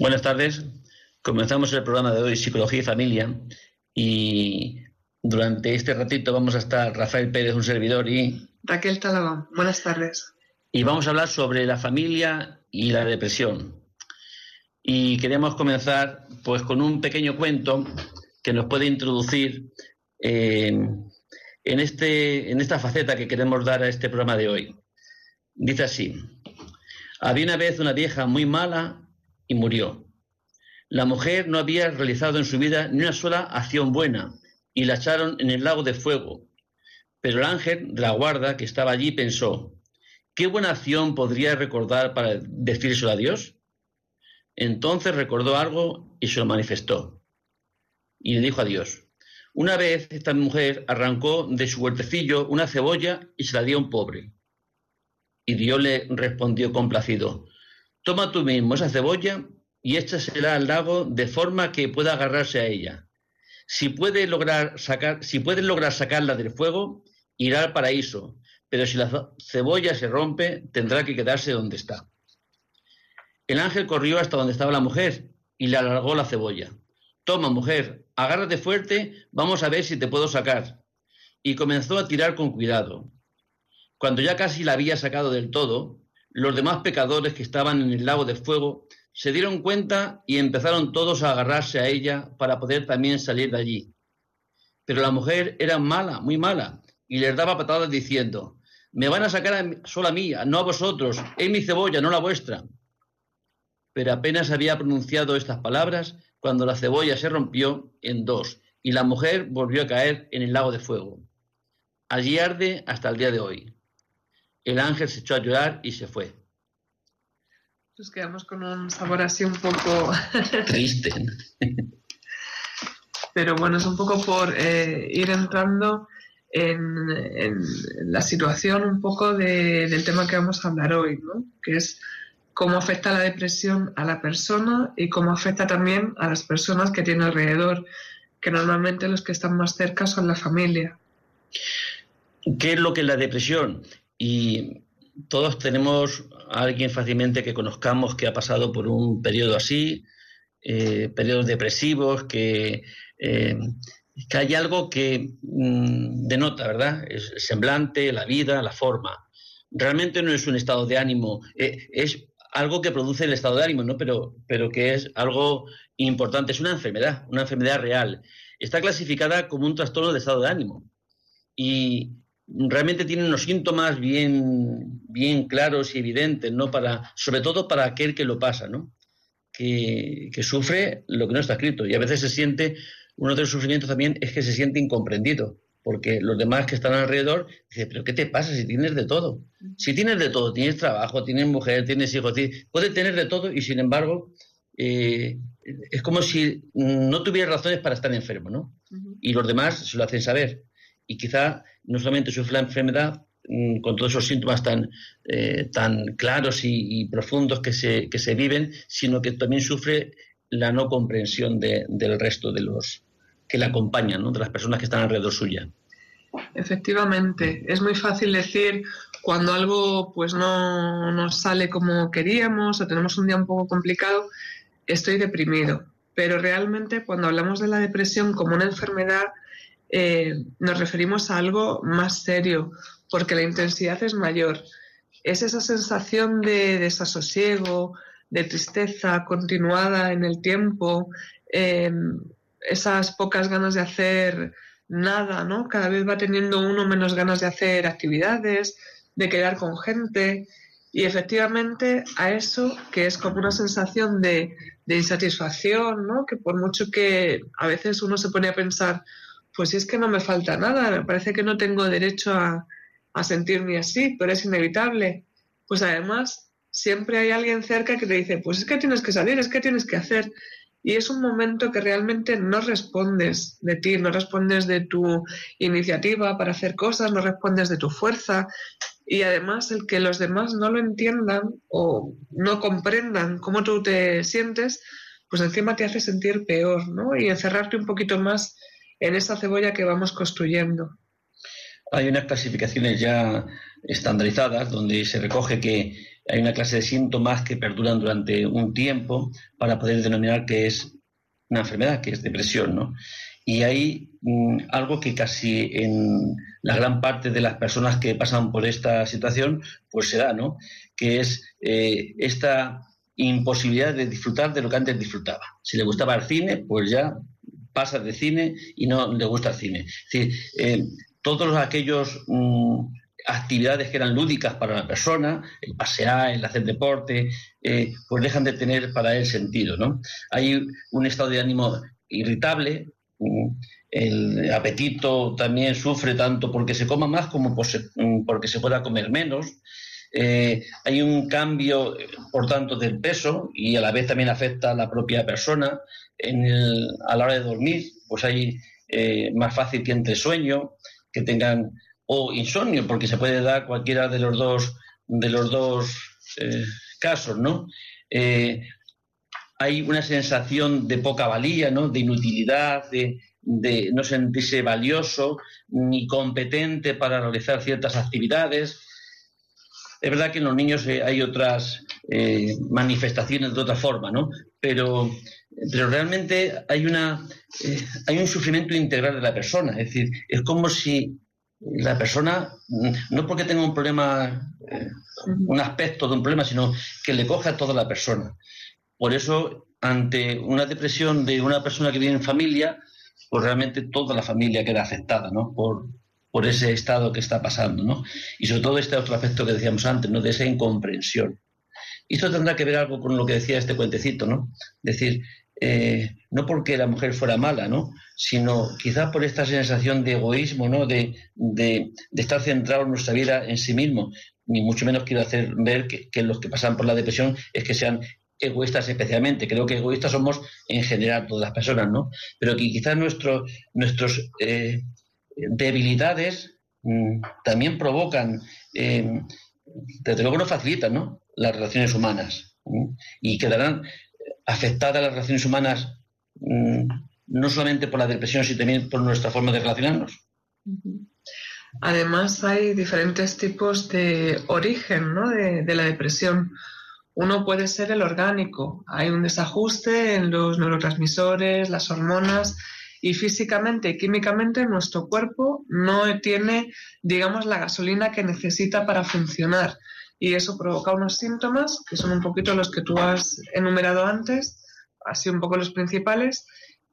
Buenas tardes. Comenzamos el programa de hoy, Psicología y Familia. Y durante este ratito vamos a estar Rafael Pérez, un servidor, y. Raquel Talabán. Buenas tardes. Y vamos a hablar sobre la familia y la depresión. Y queremos comenzar pues con un pequeño cuento que nos puede introducir en, este, en esta faceta que queremos dar a este programa de hoy. Dice así, había una vez una vieja muy mala y murió. La mujer no había realizado en su vida ni una sola acción buena y la echaron en el lago de fuego. Pero el ángel de la guarda que estaba allí pensó, ¿qué buena acción podría recordar para decírselo a Dios? Entonces recordó algo y se lo manifestó. Y le dijo a Dios, una vez esta mujer arrancó de su huertecillo una cebolla y se la dio a un pobre. Y Dios le respondió complacido, Toma tú mismo esa cebolla y échasela al lago de forma que pueda agarrarse a ella. Si puede lograr sacar, si puedes lograr sacarla del fuego, irá al paraíso, pero si la cebolla se rompe, tendrá que quedarse donde está. El ángel corrió hasta donde estaba la mujer y le alargó la cebolla. Toma, mujer, agárrate fuerte, vamos a ver si te puedo sacar. Y comenzó a tirar con cuidado. Cuando ya casi la había sacado del todo, los demás pecadores que estaban en el lago de fuego se dieron cuenta y empezaron todos a agarrarse a ella para poder también salir de allí. Pero la mujer era mala, muy mala, y les daba patadas diciendo, me van a sacar a, solo a mí, no a vosotros, es mi cebolla, no la vuestra. Pero apenas había pronunciado estas palabras cuando la cebolla se rompió en dos y la mujer volvió a caer en el lago de fuego. Allí arde hasta el día de hoy. El ángel se echó a llorar y se fue. Nos quedamos con un sabor así un poco triste. Pero bueno, es un poco por eh, ir entrando en, la situación un poco del tema que vamos a hablar hoy, ¿no? Que es cómo afecta la depresión a la persona y cómo afecta también a las personas que tiene alrededor, que normalmente los que están más cerca son la familia. ¿Qué es lo que es la depresión? Y todos tenemos a alguien fácilmente que conozcamos que ha pasado por un periodo así, eh, periodos depresivos, que, eh, que hay algo que mm, denota, ¿verdad? el semblante, la vida, la forma. Realmente no es un estado de ánimo, eh, es algo que produce el estado de ánimo, ¿no? Pero, pero que es algo importante, es una enfermedad, una enfermedad real. Está clasificada como un trastorno de estado de ánimo. Y, realmente tiene unos síntomas bien, bien claros y evidentes, ¿no? Para, sobre todo para aquel que lo pasa, ¿no? Que, sufre lo que no está escrito. Y a veces se siente, uno de los sufrimientos también es que se siente incomprendido, porque los demás que están alrededor dicen, pero ¿qué te pasa si tienes de todo? Si tienes de todo, tienes trabajo, tienes mujer, tienes hijos, puedes tener de todo y sin embargo eh, es como si no tuviera razones para estar enfermo, ¿no? Y los demás se lo hacen saber y quizá no solamente sufre la enfermedad mm, con todos esos síntomas tan, eh, tan claros y, profundos que se, que se, viven, sino que también sufre la no comprensión del resto de los que la acompañan, de las personas que están alrededor suya. Efectivamente, es muy fácil decir cuando algo pues no nos sale como queríamos o tenemos un día un poco complicado, estoy deprimido. Pero realmente cuando hablamos de la depresión como una enfermedad, eh, nos referimos a algo más serio, porque la intensidad es mayor. Es esa sensación de desasosiego, de tristeza continuada en el tiempo, em, esas pocas ganas de hacer nada, ¿no? Cada vez va teniendo uno menos ganas de hacer actividades, de quedar con gente. Y efectivamente a eso, que es como una sensación de insatisfacción, ¿no? Que por mucho que a veces uno se pone a pensar, pues es que no me falta nada, me parece que no tengo derecho a, sentirme así, pero es inevitable. Pues además, siempre hay alguien cerca que te dice, pues es que tienes que salir, es que tienes que hacer. Y es un momento que realmente no respondes de ti, no respondes de tu iniciativa para hacer cosas, no respondes de tu fuerza. Y además el que los demás no lo entiendan o no comprendan cómo tú te sientes, pues encima te hace sentir peor, ¿no? Y encerrarte un poquito más en esa cebolla que vamos construyendo. Hay unas clasificaciones ya estandarizadas donde se recoge que hay una clase de síntomas que perduran durante un tiempo para poder denominar que es una enfermedad, que es depresión, ¿no? Y hay mm, algo que casi en la gran parte de las personas que pasan por esta situación, pues se da, ¿no? Que es eh, esta imposibilidad de disfrutar de lo que antes disfrutaba. Si le gustaba el cine, pues ya pasa de cine y no le gusta el cine. Es decir, eh, todos aquellos mm, actividades que eran lúdicas para la persona, el pasear, el hacer deporte, eh, pues dejan de tener para él sentido, ¿no? Hay un estado de ánimo irritable, mm, el apetito también sufre tanto porque se coma más como mm, porque se pueda comer menos. Eh, hay un cambio, por tanto, del peso y a la vez también afecta a la propia persona. a la hora de dormir, pues hay eh, más fácil que entre sueño, que tengan o insomnio, porque se puede dar cualquiera de los dos, de los dos eh, casos, ¿no? Eh, hay una sensación de poca valía, ¿no? De inutilidad, de, no sentirse valioso ni competente para realizar ciertas actividades. Es verdad que en los niños eh, hay otras manifestaciones de otra forma, ¿no? Pero, pero realmente hay, una, hay un sufrimiento integral de la persona. Es decir, es como si la persona, no porque tenga un problema, eh, un aspecto de un problema, sino que le coge a toda la persona. Por eso, ante una depresión de una persona que vive en familia, pues realmente toda la familia queda afectada, ¿no? Por, por ese estado que está pasando, ¿no? Y sobre todo este otro aspecto que decíamos antes, ¿no? De esa incomprensión. Y esto tendrá que ver algo con lo que decía este cuentecito, ¿no? Decir, eh, no porque la mujer fuera mala, ¿no? sino quizás por esta sensación de egoísmo, ¿no? De, estar centrado en nuestra vida en sí mismo. Ni mucho menos quiero hacer ver que, los que pasan por la depresión es que sean egoístas especialmente. Creo que egoístas somos en general todas las personas, ¿no? Pero que quizás nuestros nuestros eh, debilidades mm, también provocan, eh, desde luego no facilitan, ¿no? Las relaciones humanas y quedarán afectadas las relaciones humanas mm, no solamente por la depresión, sino también por nuestra forma de relacionarnos. Además, hay diferentes tipos de origen de, la depresión. Uno puede ser el orgánico. Hay un desajuste en los neurotransmisores, las hormonas y físicamente y químicamente nuestro cuerpo no tiene, digamos, la gasolina que necesita para funcionar. Y eso provoca unos síntomas que son un poquito los que tú has enumerado antes, así un poco los principales,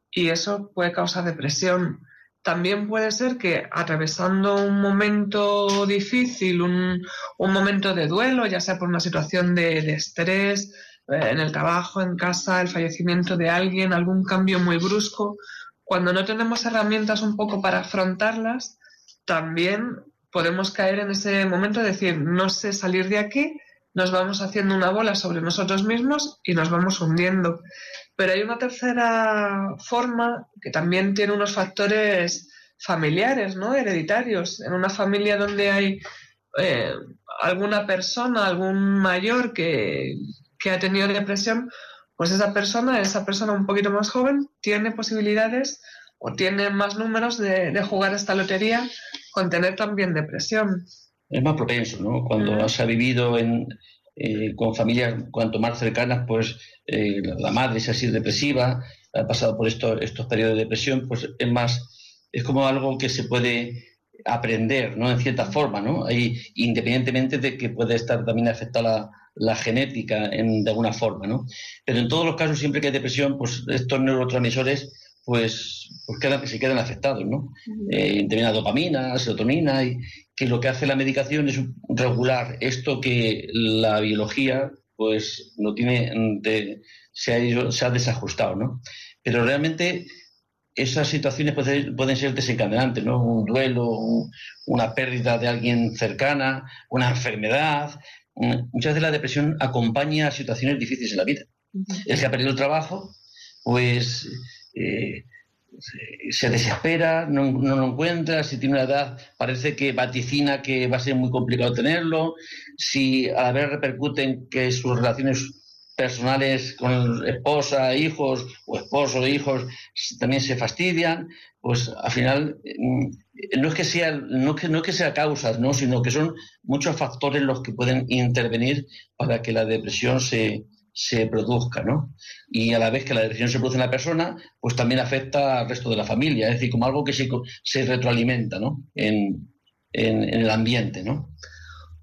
y eso puede causar depresión. También puede ser que atravesando un momento difícil, un, momento de duelo, ya sea por una situación de, estrés, eh, en el trabajo, en casa, el fallecimiento de alguien, algún cambio muy brusco, cuando no tenemos herramientas un poco para afrontarlas, también podemos caer en ese momento de decir, no sé salir de aquí, nos vamos haciendo una bola sobre nosotros mismos y nos vamos hundiendo. Pero hay una tercera forma que también tiene unos factores familiares, ¿no? Hereditarios. En una familia donde hay eh, alguna persona, algún mayor que, ha tenido depresión, pues esa persona, esa persona un poquito más joven, tiene posibilidades o tiene más números de, de jugar esta lotería con tener también depresión. Es más propenso, ¿no? Cuando se ha vivido en, eh, con familias cuanto más cercanas, pues eh, la madre es así depresiva, ha pasado por estos periodos de depresión, pues es más, es como algo que se puede aprender, ¿no? En cierta forma, ¿no? Ahí, independientemente de que puede estar también afectada la, genética en, de alguna forma, ¿no? Pero en todos los casos, siempre que hay depresión, pues estos neurotransmisores pues, pues quedan, se quedan afectados, ¿no? Eh, la dopamina, serotonina, y que lo que hace la medicación es regular esto que la biología pues no tiene, se, ha, se ha desajustado, ¿no? Pero realmente esas situaciones pueden, ser desencadenantes, ¿no? Un duelo, una pérdida de alguien cercana, una enfermedad. Muchas veces la depresión acompaña a situaciones difíciles en la vida. El que ha perdido el trabajo, pues eh, se desespera, no, lo encuentra, si tiene una edad parece que vaticina que va a ser muy complicado tenerlo, si a la vez repercute en que sus relaciones personales con esposa, hijos o esposo, e hijos también se fastidian, pues al final mm, no es que sea no que no que sea causas, no, sino que son muchos factores los que pueden intervenir para que la depresión se, se produzca, ¿no? Y a la vez que la depresión se produce en la persona, pues también afecta al resto de la familia, es decir, como algo que se, se retroalimenta, ¿no? En, en, en el ambiente, ¿no?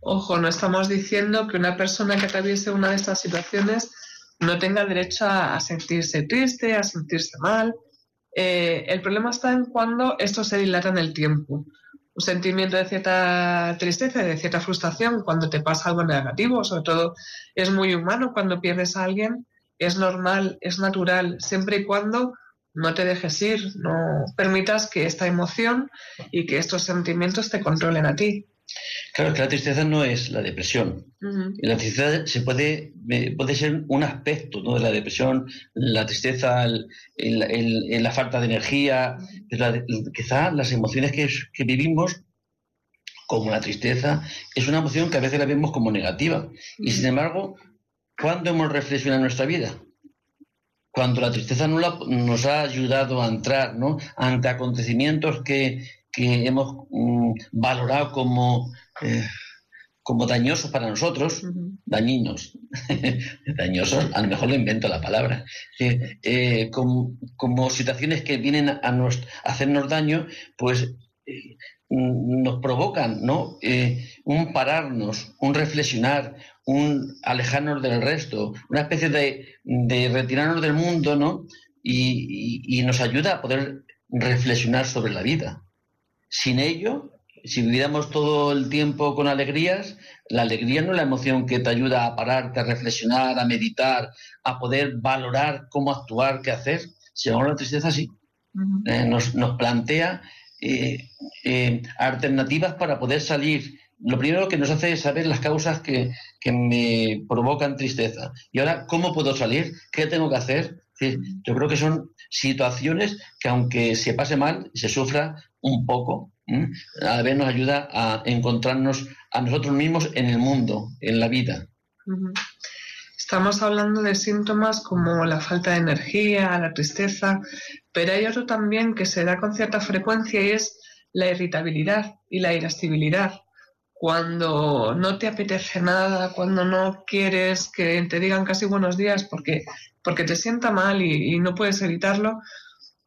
Ojo, no estamos diciendo que una persona que atraviese una de estas situaciones no tenga derecho a, sentirse triste, a sentirse mal. Eh, el problema está en cuando esto se dilata en el tiempo. Un sentimiento de cierta tristeza, de cierta frustración cuando te pasa algo negativo, sobre todo es muy humano cuando pierdes a alguien, es normal, es natural, siempre y cuando no te dejes ir, no permitas que esta emoción y que estos sentimientos te controlen a ti. Claro, que la tristeza no es la depresión. La tristeza se puede, puede ser un aspecto de la depresión, la tristeza, la falta de energía, quizá las emociones que, vivimos como la tristeza es una emoción que a veces la vemos como negativa. Y sin embargo, ¿cuándo hemos reflexionado en nuestra vida? Cuando la tristeza nos ha ayudado a entrar ¿no? ante acontecimientos que, que hemos mm, valorado como, eh, como dañosos para nosotros, dañinos, dañosos, a lo mejor lo invento la palabra, eh, como, situaciones que vienen a, hacernos daño, pues eh, nos provocan ¿no? un pararnos, un reflexionar, un alejarnos del resto, una especie de, retirarnos del mundo, ¿no? y nos ayuda a poder reflexionar sobre la vida. Sin ello, si viviéramos todo el tiempo con alegrías, la alegría no es la emoción que te ayuda a pararte, a reflexionar, a meditar, a poder valorar cómo actuar, qué hacer. Si ahora la tristeza sí, eh, nos, plantea eh, eh, alternativas para poder salir. Lo primero que nos hace es saber las causas que, que me provocan tristeza. Y ahora, ¿cómo puedo salir? ¿Qué tengo que hacer? Yo creo que son situaciones que aunque se pase mal, se sufra un poco, a ver nos ayuda a encontrarnos a nosotros mismos en el mundo, en la vida. Estamos hablando de síntomas como la falta de energía, la tristeza, pero hay otro también que se da con cierta frecuencia y es la irritabilidad y la irascibilidad. Cuando no te apetece nada, cuando no quieres que te digan casi buenos días porque porque te sienta mal y, no puedes evitarlo,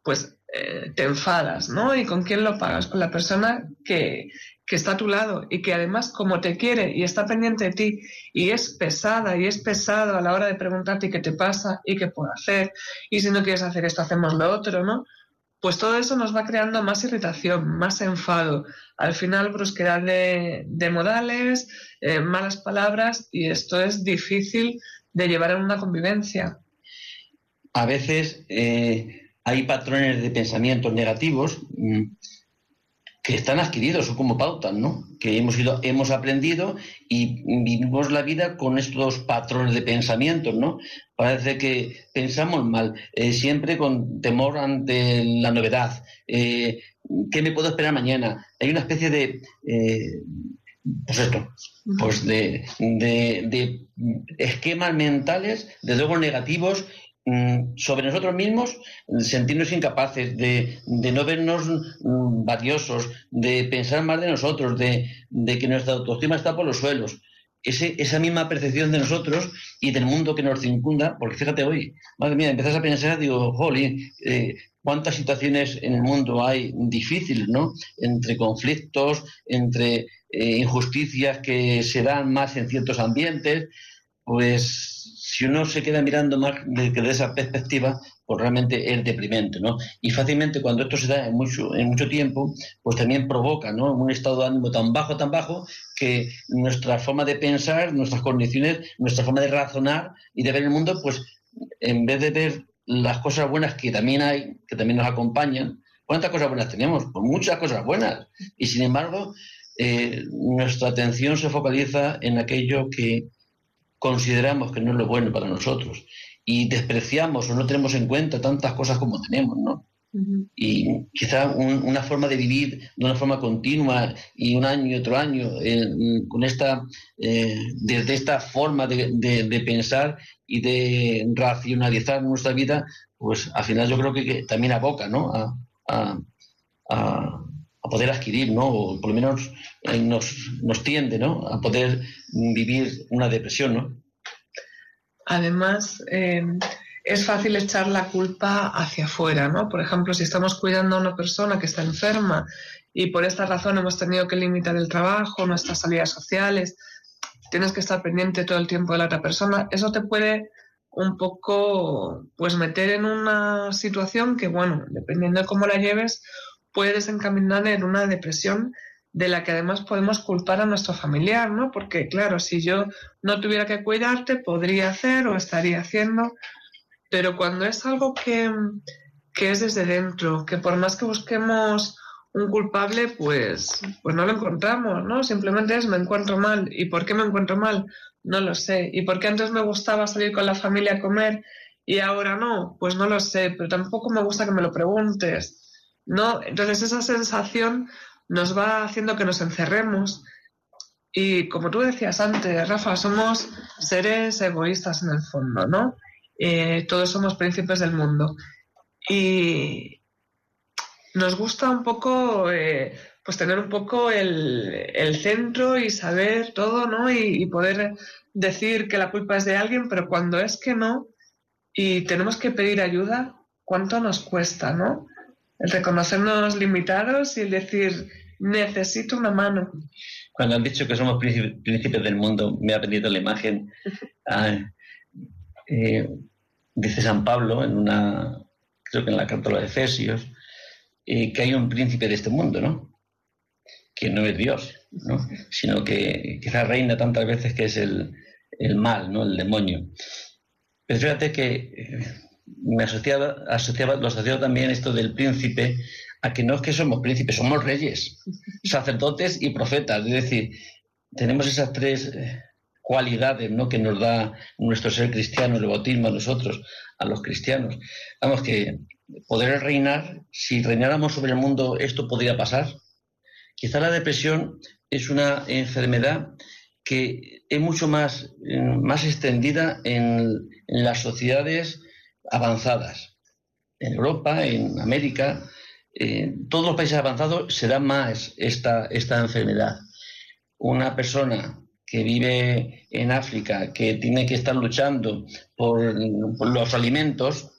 pues eh, te enfadas, ¿no? ¿Y con quién lo pagas? Con la persona que, está a tu lado y que además como te quiere y está pendiente de ti y es pesada y es pesado a la hora de preguntarte qué te pasa y qué puedo hacer y si no quieres hacer esto hacemos lo otro, ¿no? Pues todo eso nos va creando más irritación, más enfado, al final brusquedad de, modales, eh, malas palabras y esto es difícil de llevar en una convivencia. A veces eh, hay patrones de pensamientos negativos mm, que están adquiridos, son como pautas, ¿no? Que hemos, ido, hemos aprendido y vivimos la vida con estos patrones de pensamientos, ¿no? Parece que pensamos mal, eh, siempre con temor ante la novedad. Eh, ¿Qué me puedo esperar mañana? Hay una especie de pues esto, pues de, de, esquemas mentales, de luego negativos sobre nosotros mismos, sentirnos incapaces, de, no vernos mm, valiosos, de pensar más de nosotros, de, que nuestra autoestima está por los suelos. esa misma percepción de nosotros y del mundo que nos circunda, porque fíjate hoy, madre mía, empiezas a pensar, digo, jolín, eh, cuántas situaciones en el mundo hay difíciles, ¿no? Entre conflictos, entre eh, injusticias que se dan más en ciertos ambientes, pues si uno se queda mirando más desde esa perspectiva, pues realmente es deprimente, ¿no? Y fácilmente cuando esto se da en mucho, en mucho tiempo, pues también provoca, ¿no? Un estado de ánimo tan bajo, tan bajo, que nuestra forma de pensar, nuestras condiciones, nuestra forma de razonar y de ver el mundo, pues en vez de ver las cosas buenas que también hay, que también nos acompañan, ¿cuántas cosas buenas tenemos? Pues muchas cosas buenas. Y sin embargo, eh, nuestra atención se focaliza en aquello que consideramos que no es lo bueno para nosotros y despreciamos o no tenemos en cuenta tantas cosas como tenemos, ¿no? Y quizá una forma de vivir de una forma continua y un año y otro año con esta eh, desde esta forma de, pensar y de racionalizar nuestra vida, pues al final yo creo que, también aboca, ¿no? A, poder adquirir, ¿no? O por lo menos eh, nos, nos tiende, ¿no? A poder vivir una depresión, ¿no? Además, eh, es fácil echar la culpa hacia afuera, ¿no? Por ejemplo, si estamos cuidando a una persona que está enferma y por esta razón hemos tenido que limitar el trabajo, nuestras salidas sociales, tienes que estar pendiente todo el tiempo de la otra persona, eso te puede un poco pues meter en una situación que, bueno, dependiendo de cómo la lleves, puede desencaminar en una depresión de la que además podemos culpar a nuestro familiar, ¿no? Porque, claro, si yo no tuviera que cuidarte, podría hacer o estaría haciendo pero cuando es algo que, es desde dentro, que por más que busquemos un culpable, pues, pues no lo encontramos, ¿no? Simplemente es me encuentro mal. ¿Y por qué me encuentro mal? No lo sé. ¿Y por qué antes me gustaba salir con la familia a comer y ahora no? Pues no lo sé, pero tampoco me gusta que me lo preguntes. ¿No? Entonces esa sensación nos va haciendo que nos encerremos. Y como tú decías antes, Rafa, somos seres egoístas en el fondo, ¿no? Eh, todos somos príncipes del mundo. Y nos gusta un poco, eh, pues tener un poco el, centro y saber todo, ¿no? Y, poder decir que la culpa es de alguien, pero cuando es que no, y tenemos que pedir ayuda, ¿cuánto nos cuesta, ¿no? El reconocernos limitados y el decir, necesito una mano. Cuando han dicho que somos príncipes del mundo, me ha venido la imagen eh, dice San Pablo en una, creo que en la carta de Efesios, eh, que hay un príncipe de este mundo, ¿no? Que no es Dios, ¿no? Sino que quizás reina tantas veces que es el, mal, ¿no? El demonio. Pero fíjate que eh, me asociaba, asociaba, lo asociaba también esto del príncipe a que no es que somos príncipes, somos reyes, sacerdotes y profetas. Es decir, tenemos esas tres cualidades ¿no? que nos da nuestro ser cristiano, el bautismo a nosotros, a los cristianos. Vamos, que poder reinar, si reináramos sobre el mundo, esto podría pasar. Quizá la depresión es una enfermedad que es mucho más, eh, más extendida en, las sociedades avanzadas. En Europa, en América, en todos los países avanzados se da más esta, esta enfermedad. Una persona que vive en África, que tiene que estar luchando por, los alimentos,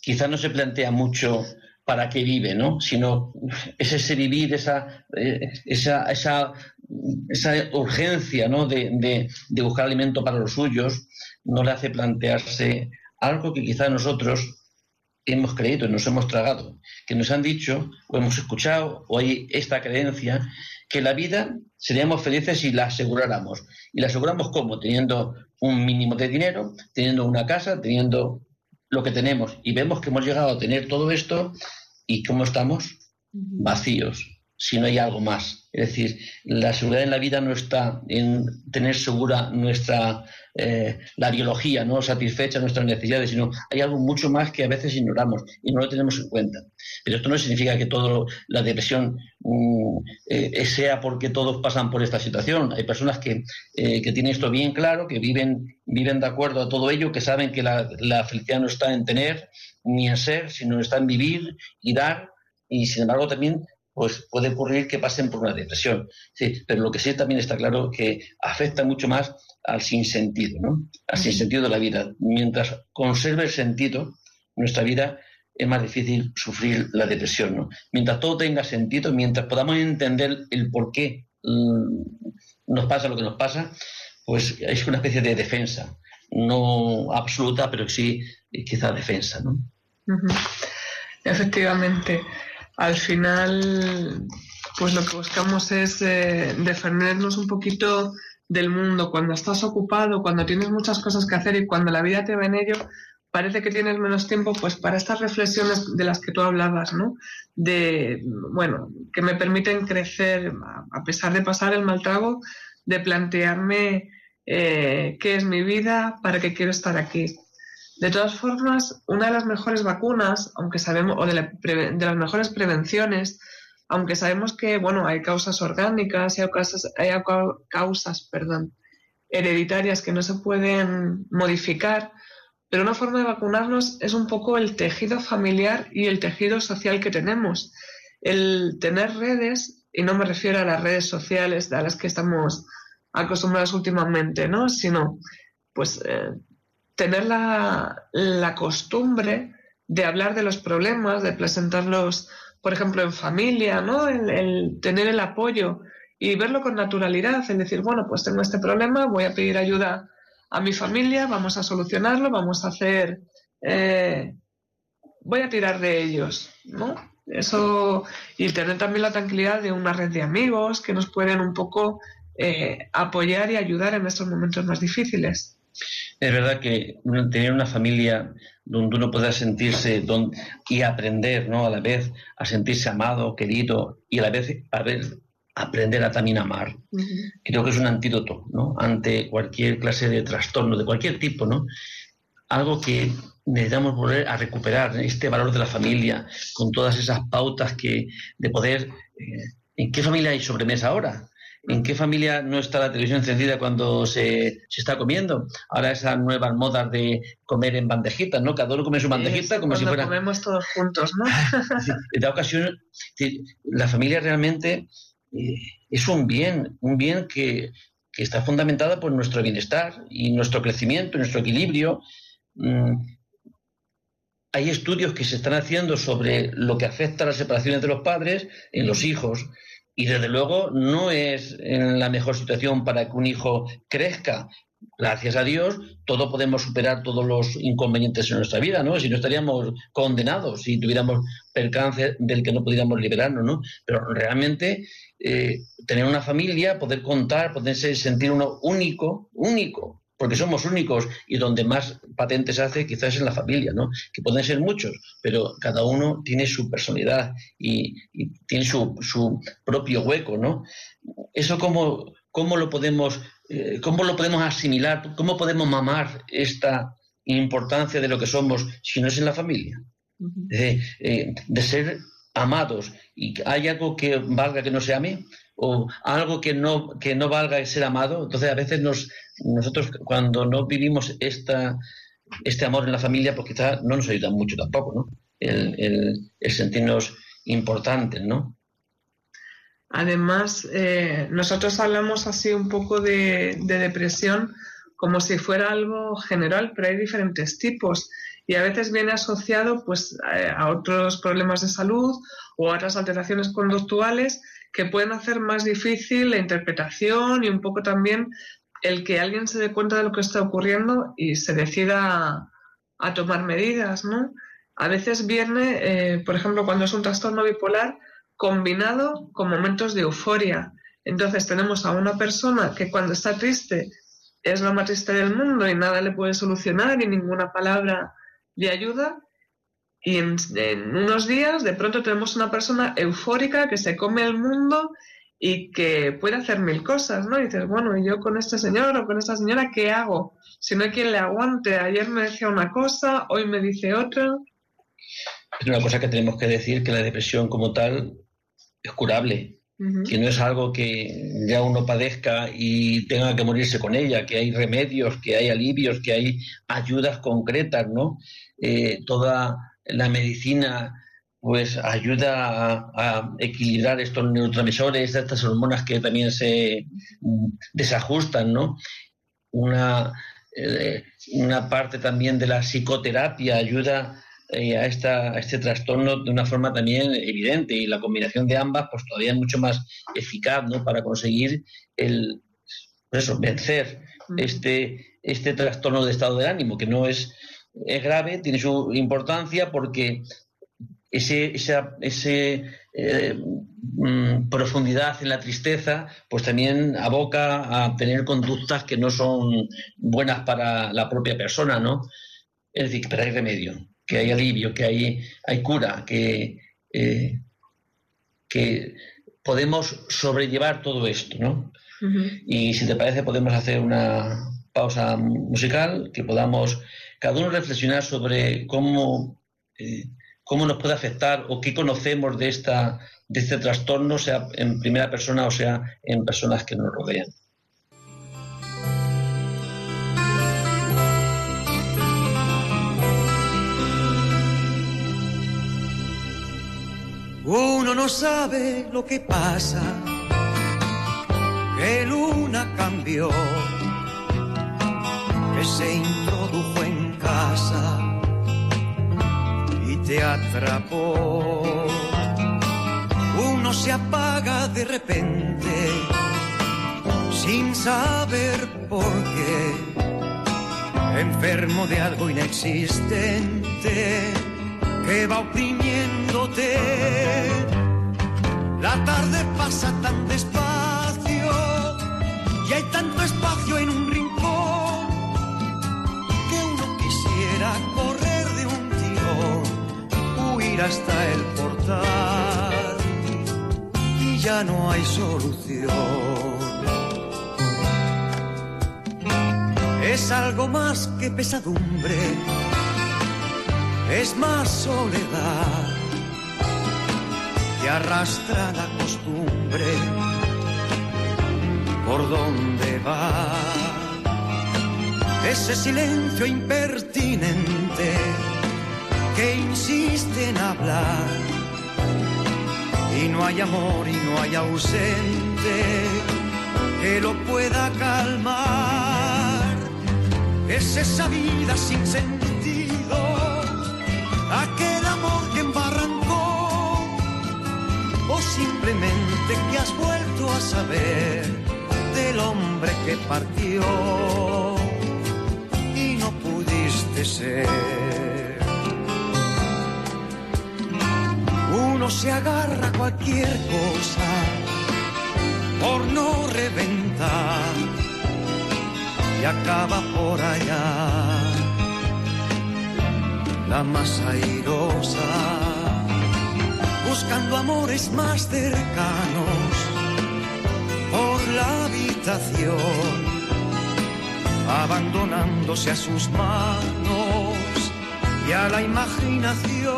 quizás no se plantea mucho para qué vive, ¿no? Sino es ese vivir, esa, eh, esa, esa, esa urgencia ¿no? de, de, buscar alimento para los suyos, no le hace plantearse algo que quizás nosotros hemos creído y nos hemos tragado, que nos han dicho o hemos escuchado o hay esta creencia que la vida seríamos felices si la aseguráramos. ¿Y la aseguramos cómo? Teniendo un mínimo de dinero, teniendo una casa, teniendo lo que tenemos. Y vemos que hemos llegado a tener todo esto y cómo estamos vacíos si no hay algo más. Es decir, la seguridad en la vida no está en tener segura nuestra eh, la biología, no satisfecha nuestras necesidades, sino hay algo mucho más que a veces ignoramos y no lo tenemos en cuenta. Pero esto no significa que toda la depresión mm, eh, sea porque todos pasan por esta situación. Hay personas que, eh, que, tienen esto bien claro, que viven, viven de acuerdo a todo ello, que saben que la, la felicidad no está en tener ni en ser, sino está en vivir y dar y sin embargo también pues puede ocurrir que pasen por una depresión. Sí, pero lo que sí también está claro que afecta mucho más al sinsentido, ¿no? Al sinsentido de la vida. Mientras conserve el sentido, nuestra vida es más difícil sufrir la depresión, ¿no? Mientras todo tenga sentido, mientras podamos entender el por qué mm, nos pasa lo que nos pasa, pues es una especie de defensa, no absoluta, pero sí eh, quizá defensa, ¿no? Efectivamente al final pues lo que buscamos es eh, defendernos un poquito del mundo. Cuando estás ocupado, cuando tienes muchas cosas que hacer y cuando la vida te va en ello, parece que tienes menos tiempo pues para estas reflexiones de las que tú hablabas, ¿no? De, bueno, que me permiten crecer a pesar de pasar el mal trago, de plantearme eh, qué es mi vida, para qué quiero estar aquí. De todas formas, una de las mejores vacunas, aunque sabemos, o de, las mejores prevenciones, aunque sabemos que, bueno, hay causas orgánicas hay causas, hay causas hereditarias que no se pueden modificar, pero una forma de vacunarnos es un poco el tejido familiar y el tejido social que tenemos. El tener redes, y no me refiero a las redes sociales a las que estamos acostumbrados últimamente, ¿no? Sino, pues, eh, tener la, costumbre de hablar de los problemas, de presentarlos, por ejemplo, en familia, ¿no? El, tener el apoyo y verlo con naturalidad, el decir, bueno, pues tengo este problema, voy a pedir ayuda a mi familia, vamos a solucionarlo, vamos a hacer, eh, voy a tirar de ellos, ¿no? Eso, y tener también la tranquilidad de una red de amigos que nos pueden un poco eh, apoyar y ayudar en estos momentos más difíciles. Es verdad que tener una familia donde uno pueda sentirse y aprender, ¿no? A la vez a sentirse amado, querido y a la vez a aprender a también amar. Creo que es un antídoto, ¿no? Ante cualquier clase de trastorno, de cualquier tipo, ¿no? Algo que necesitamos volver a recuperar, este valor de la familia, con todas esas pautas que de poder... Eh, ¿En qué familia hay sobremesa ahora? ¿En qué familia no está la televisión encendida cuando se, está comiendo? Ahora esas nuevas modas de comer en bandejitas, ¿no? Cada uno come su bandejita como si fuera... comemos todos juntos, ¿no? en esta ocasión, la familia realmente eh, es un bien, un bien que, está fundamentada por nuestro bienestar y nuestro crecimiento, nuestro equilibrio. Mm, hay estudios que se están haciendo sobre lo que afecta a las separaciones de los padres en los hijos y desde luego no es en la mejor situación para que un hijo crezca. Gracias a Dios, todos podemos superar todos los inconvenientes en nuestra vida, ¿no? Si no estaríamos condenados, si tuviéramos percance del que no pudiéramos liberarnos, ¿no? Pero realmente eh, tener una familia, poder contar, poderse sentir uno único, único, porque somos únicos y donde más patente se hace quizás en la familia, ¿no? Que pueden ser muchos, pero cada uno tiene su personalidad y, tiene su, su, propio hueco, ¿no? Eso cómo, cómo lo podemos eh, cómo lo podemos asimilar, cómo podemos mamar esta importancia de lo que somos si no es en la familia, de, eh, de ser amados. Y hay algo que valga que no se ame o algo que no, que no valga ser amado. Entonces, a veces nos, nosotros cuando no vivimos esta, este amor en la familia, pues quizás no nos ayuda mucho tampoco, ¿no? El, sentirnos importantes, ¿no? Además, eh, nosotros hablamos así un poco de, depresión como si fuera algo general, pero hay diferentes tipos y a veces viene asociado pues eh, a otros problemas de salud a otras alteraciones conductuales que pueden hacer más difícil la interpretación y un poco también el que alguien se dé cuenta de lo que está ocurriendo y se decida a, tomar medidas, ¿no? A veces viene, eh, por ejemplo, cuando es un trastorno bipolar, combinado con momentos de euforia. Entonces tenemos a una persona que cuando está triste es lo más triste del mundo y nada le puede solucionar y ninguna palabra le ayuda, y en, unos días de pronto tenemos una persona eufórica que se come el mundo y que puede hacer mil cosas, ¿no? Y dices, bueno, ¿y yo con este señor o con esta señora qué hago? Si no hay quien le aguante, ayer me decía una cosa, hoy me dice otra. Es una cosa que tenemos que decir, que la depresión como tal es curable, que no es algo que ya uno padezca y tenga que morirse con ella, que hay remedios, que hay alivios, que hay ayudas concretas, ¿no? Eh, toda la medicina pues ayuda a, equilibrar estos neurotransmisores, estas hormonas que también se desajustan, ¿no? Una, eh, una parte también de la psicoterapia ayuda eh, a, esta, este trastorno de una forma también evidente y la combinación de ambas pues todavía es mucho más eficaz ¿no? para conseguir el, pues eso, vencer este, este trastorno de estado de ánimo, que no es es grave, tiene su importancia porque ese, esa ese, eh, mm, profundidad en la tristeza, pues también aboca a tener conductas que no son buenas para la propia persona, ¿no? Es decir, pero hay remedio, que hay alivio, que hay, hay cura, que, eh, que podemos sobrellevar todo esto, ¿no? Y si te parece, podemos hacer una pausa musical, que podamos cada uno reflexionar sobre cómo, eh, cómo nos puede afectar o qué conocemos de, esta, de este trastorno, sea en primera persona o sea en personas que nos rodean. Uno no sabe lo que pasa, que luna cambió, que se introdujo en casa y te atrapó. Uno se apaga de repente sin saber por qué, enfermo de algo inexistente que va oprimiéndote. La tarde pasa tan despacio y hay tanto espacio en un rincón quisiera correr de un tirón, huir hasta el portal y ya no hay solución. Es algo más que pesadumbre es más soledad que arrastra la costumbre por donde va. Ese silencio impertinente que insiste en hablar. Y no hay amor y no hay ausente que lo pueda calmar. Es esa vida sin sentido aquel amor que embarrancó, o simplemente que has vuelto a saber del hombre que partió Uno se agarra a cualquier cosa por no reventar y acaba por allá. La más airosa, buscando amores más cercanos por la habitación, abandonándose a sus manos y a la imaginación.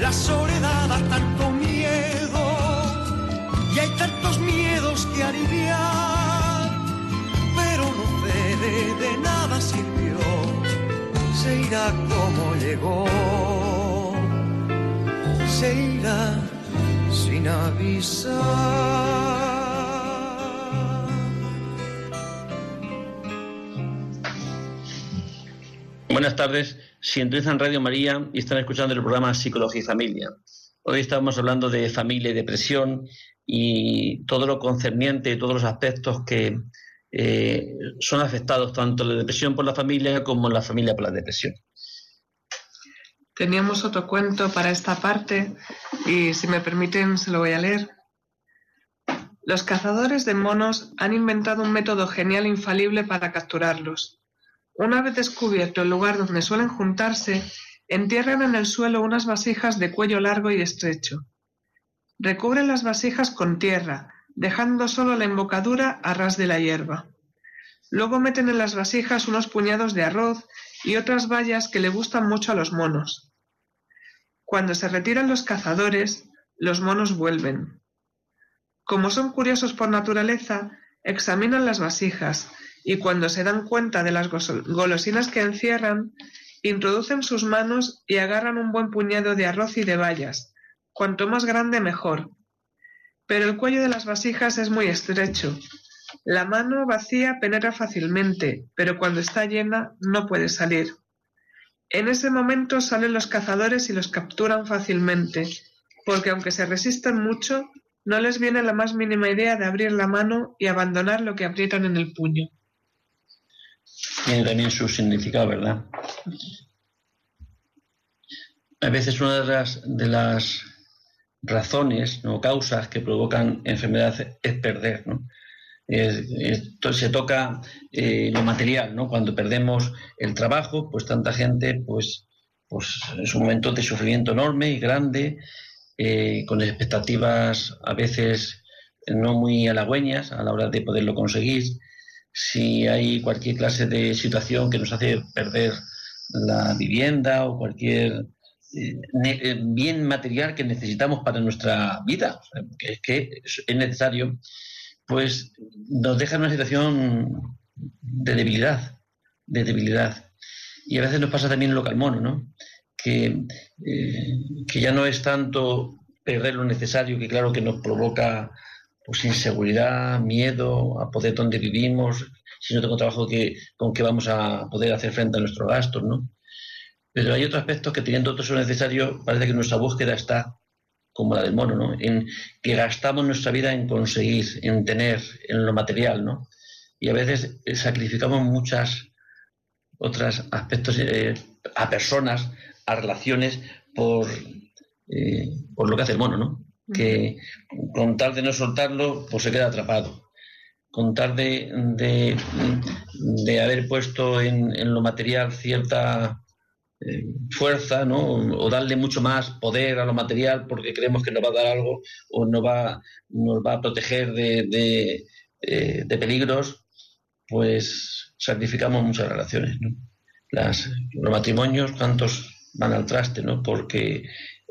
La soledad da tanto miedo y hay tantos miedos que aliviar, pero no cede, de nada sirvió se irá como llegó, se irá sin avisar. Buenas tardes, sintonizan Radio María y están escuchando el programa Psicología y Familia. Hoy estamos hablando de familia y depresión y todo lo concerniente, todos los aspectos que eh, son afectados tanto la depresión por la familia como la familia por la depresión. Teníamos otro cuento para esta parte y si me permiten se lo voy a leer. Los cazadores de monos han inventado un método genial infalible para capturarlos. Una vez descubierto el lugar donde suelen juntarse, entierran en el suelo unas vasijas de cuello largo y estrecho. Recubren las vasijas con tierra, dejando solo la embocadura a ras de la hierba. Luego meten en las vasijas unos puñados de arroz y otras bayas que le gustan mucho a los monos. Cuando se retiran los cazadores, los monos vuelven. Como son curiosos por naturaleza, examinan las vasijas y cuando se dan cuenta de las golosinas que encierran, introducen sus manos y agarran un buen puñado de arroz y de bayas, cuanto más grande mejor, pero el cuello de las vasijas es muy estrecho. La mano vacía penetra fácilmente, pero cuando está llena no puede salir. En ese momento salen los cazadores y los capturan fácilmente, porque aunque se resisten mucho, no les viene la más mínima idea de abrir la mano y abandonar lo que aprietan en el puño. Tiene también su significado, ¿verdad? a veces una de las, de las razones o causas que provocan enfermedad es perder, ¿no? se toca eh, lo material, ¿no? Cuando perdemos el trabajo, pues tanta gente, pues, pues es un momento de sufrimiento enorme y grande, eh, con expectativas a veces no muy halagüeñas a la hora de poderlo conseguir. Si hay cualquier clase de situación que nos hace perder la vivienda o cualquier eh, bien material que necesitamos para nuestra vida, que es que es necesario, pues nos deja en una situación de debilidad, de debilidad. Y a veces nos pasa también lo calmono, ¿no? Que, eh, que ya no es tanto perder lo necesario, que claro que nos provoca pues inseguridad, miedo a poder donde vivimos, si no tengo trabajo con que vamos a poder hacer frente a nuestros gastos, ¿no? Pero hay otros aspectos que teniendo todo eso necesario, parece que nuestra búsqueda está como la del mono, ¿no? En que gastamos nuestra vida en conseguir, en tener, en lo material, ¿no? Y a veces eh, sacrificamos muchas otros aspectos eh, a personas, a relaciones, por, eh, por lo que hace el mono, ¿no? Que con tal de no soltarlo, pues se queda atrapado. Con tal de, de, haber puesto en, en lo material cierta eh, fuerza, ¿no? O darle mucho más poder a lo material porque creemos que nos va a dar algo o nos va, nos va a proteger de, eh, peligros, pues sacrificamos muchas relaciones, Las, los matrimonios, tantos van al traste, ¿no? Porque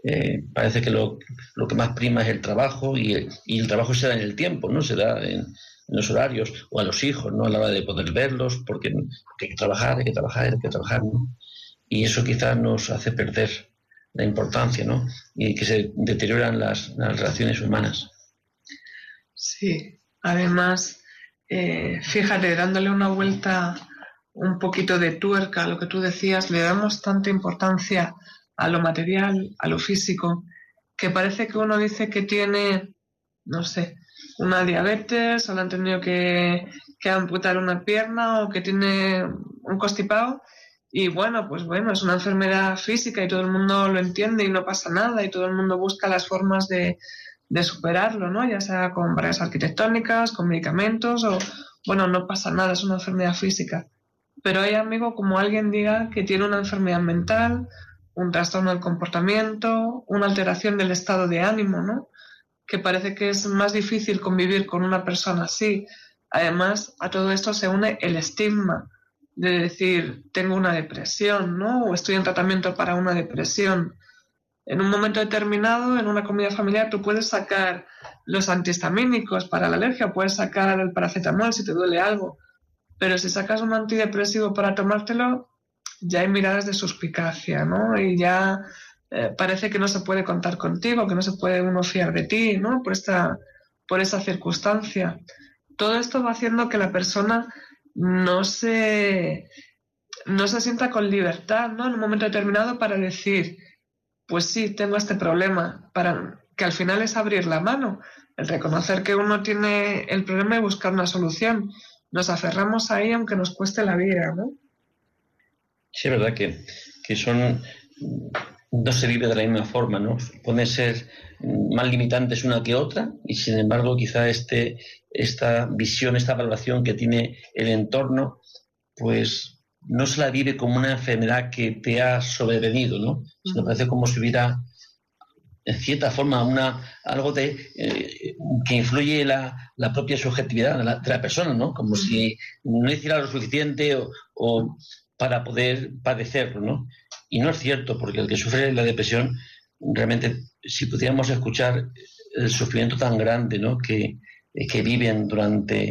eh, parece que lo, que más prima es el trabajo y el, trabajo se da en el tiempo, ¿no? Se da en, los horarios o a los hijos, ¿no? A la hora de poder verlos, porque, hay que trabajar, hay que trabajar, hay que trabajar, ¿no? y eso quizás nos hace perder la importancia, ¿no? Y que se deterioran las, relaciones humanas. Sí, además, eh, fíjate, dándole una vuelta un poquito de tuerca a lo que tú decías, le damos tanta importancia a lo material, a lo físico, que parece que uno dice que tiene, no sé, una diabetes o le han tenido que, que amputar una pierna o que tiene un constipado y bueno, pues bueno, es una enfermedad física y todo el mundo lo entiende y no pasa nada y todo el mundo busca las formas de, superarlo, ¿no? Ya sea con barreras arquitectónicas, con medicamentos o, bueno, no pasa nada, es una enfermedad física. Pero hay, amigo, como alguien diga que tiene una enfermedad mental, un trastorno del comportamiento, una alteración del estado de ánimo, ¿no? Que parece que es más difícil convivir con una persona así. Además, a todo esto se une el estigma de decir, tengo una depresión, ¿no? O estoy en tratamiento para una depresión. En un momento determinado, en una comida familiar, tú puedes sacar los antihistamínicos para la alergia, puedes sacar el paracetamol si te duele algo, pero si sacas un antidepresivo para tomártelo, ya hay miradas de suspicacia, ¿no? Y ya eh, parece que no se puede contar contigo, que no se puede uno fiar de ti, ¿no? Por, esta, por esa circunstancia. Todo esto va haciendo que la persona no se, no se sienta con libertad ¿no? en un momento determinado para decir, pues sí, tengo este problema, para que al final es abrir la mano, el reconocer que uno tiene el problema y buscar una solución. Nos aferramos ahí aunque nos cueste la vida, ¿no? Sí, es verdad que, que son no se vive de la misma forma, ¿no? Pueden ser más limitantes una que otra y sin embargo quizá este, esta visión, esta valoración que tiene el entorno, pues no se la vive como una enfermedad que te ha sobrevenido, ¿no? Sino parece como si hubiera en cierta forma una algo de eh, que influye la, la propia subjetividad de la, de la, persona, ¿no? Como si no hiciera lo suficiente o, o para poder padecerlo, ¿no? Y no es cierto, porque el que sufre la depresión, realmente, si pudiéramos escuchar el sufrimiento tan grande ¿no? que, que viven durante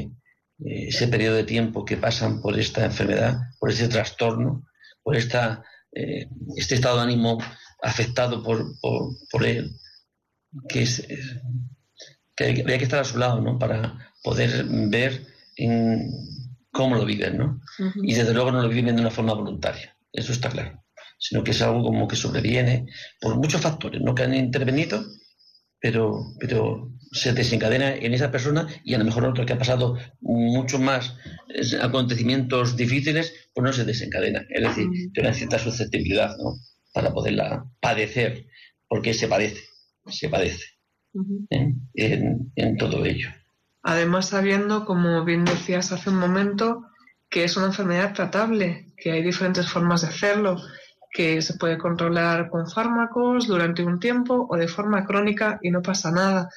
eh, ese periodo de tiempo que pasan por esta enfermedad, por ese trastorno, por esta, eh, este estado de ánimo afectado por, por, él, que, es, que hay, que estar a su lado ¿no? para poder ver en cómo lo viven. ¿no? Y desde luego no lo viven de una forma voluntaria, eso está claro sino que es algo como que sobreviene por muchos factores, no que han intervenido, pero, pero se desencadena en esa persona y a lo mejor otro que ha pasado mucho más acontecimientos difíciles, pues no se desencadena. Es decir, tiene una cierta susceptibilidad, ¿no? para poderla padecer, porque se padece, se padece ¿eh? en, todo ello. Además, sabiendo, como bien decías hace un momento, que es una enfermedad tratable, que hay diferentes formas de hacerlo, que se puede controlar con fármacos durante un tiempo o de forma crónica y no pasa nada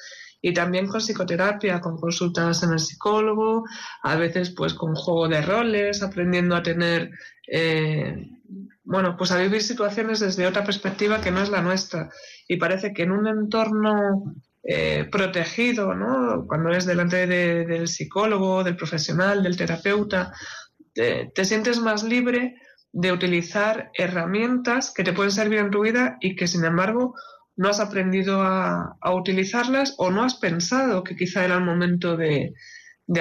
y también con psicoterapia, con consultas en el psicólogo, a veces pues con juego de roles, aprendiendo a tener, eh, bueno, pues a vivir situaciones desde otra perspectiva que no es la nuestra. Y parece que en un entorno eh, protegido, ¿no? Cuando es delante del psicólogo, del profesional, del terapeuta, te sientes más libre de utilizar herramientas que te pueden servir en tu vida y que sin embargo no has aprendido a, utilizarlas o no has pensado que quizá era el momento de,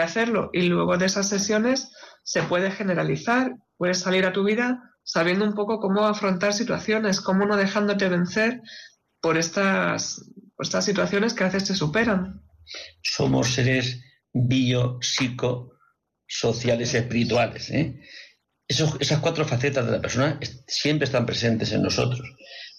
hacerlo. Y luego de esas sesiones se puede generalizar, puedes salir a tu vida sabiendo un poco cómo afrontar situaciones, cómo no dejándote vencer por estas, estas situaciones que a veces te superan. Somos seres bio, psico, sociales, espirituales. ¿eh? esas cuatro facetas de la persona siempre están presentes en nosotros.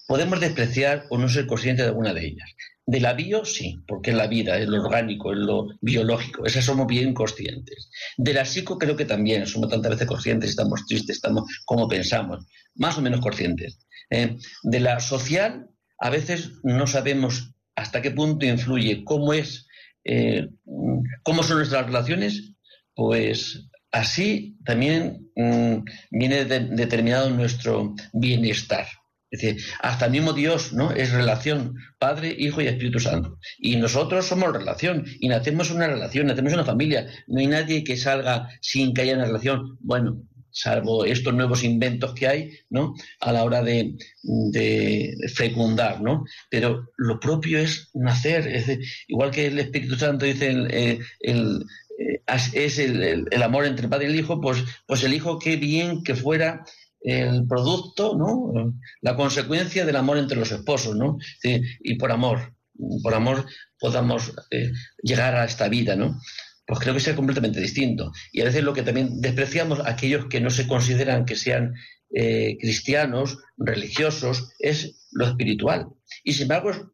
Podemos despreciar o no ser conscientes de alguna de ellas. De la bio, sí, porque es la vida, es lo orgánico, es lo biológico, esas somos bien conscientes. De la psico creo que también somos tantas veces conscientes, estamos tristes, estamos como pensamos, más o menos conscientes. Eh, de la social, a veces no sabemos hasta qué punto influye, cómo es, eh, cómo son nuestras relaciones, pues así también mm, viene determinado nuestro bienestar. Es decir, hasta el mismo Dios, ¿no? Es relación, Padre, Hijo y Espíritu Santo. Y nosotros somos relación, y nacemos una relación, nacemos una familia. No hay nadie que salga sin que haya una relación. Bueno, salvo estos nuevos inventos que hay, ¿no? A la hora de, fecundar, ¿no? Pero lo propio es nacer, es igual que el Espíritu Santo dice eh, eh, es el, el, amor entre el Padre y el Hijo, pues, pues el Hijo qué bien que fuera el producto, ¿no? La consecuencia del amor entre los esposos, ¿no? y por amor, por amor podamos eh, llegar a esta vida, ¿no? Pues creo que es completamente distinto. Y a veces lo que también despreciamos, aquellos que no se consideran que sean eh, cristianos, religiosos, es lo espiritual. Y sin embargo,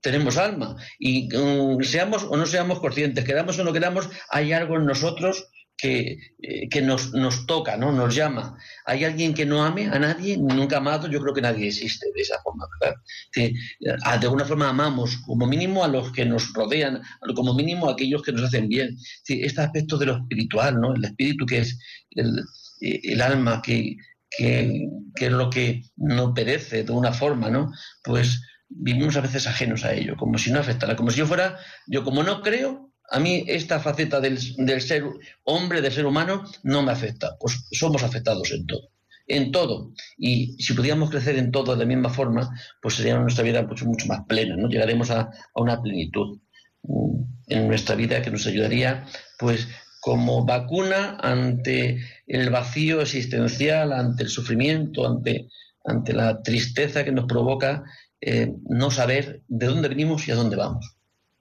tenemos alma. Y mm, seamos o no seamos conscientes, queramos o no queramos, hay algo en nosotros que, eh, que nos, nos, toca, ¿no? Nos llama. ¿Hay alguien que no ame a nadie? Nunca amado, yo creo que nadie existe de esa forma, ¿verdad? Eh, de alguna forma amamos, como mínimo a los que nos rodean, como mínimo a aquellos que nos hacen bien. este aspecto de lo espiritual, ¿no? El espíritu que es el, el alma, que, que, que, es lo que no perece de una forma, ¿no? Pues vivimos a veces ajenos a ello, como si no afectara, como si yo fuera, yo como no creo, a mí esta faceta del, ser hombre, del ser humano, no me afecta. Pues somos afectados en todo. En todo. Y si pudiéramos crecer en todo de la misma forma, pues sería nuestra vida mucho, mucho más plena, ¿no? Llegaremos a, una plenitud mm, en nuestra vida que nos ayudaría, pues, como vacuna ante el vacío existencial, ante el sufrimiento, ante, ante la tristeza que nos provoca eh, no saber de dónde venimos y a dónde vamos.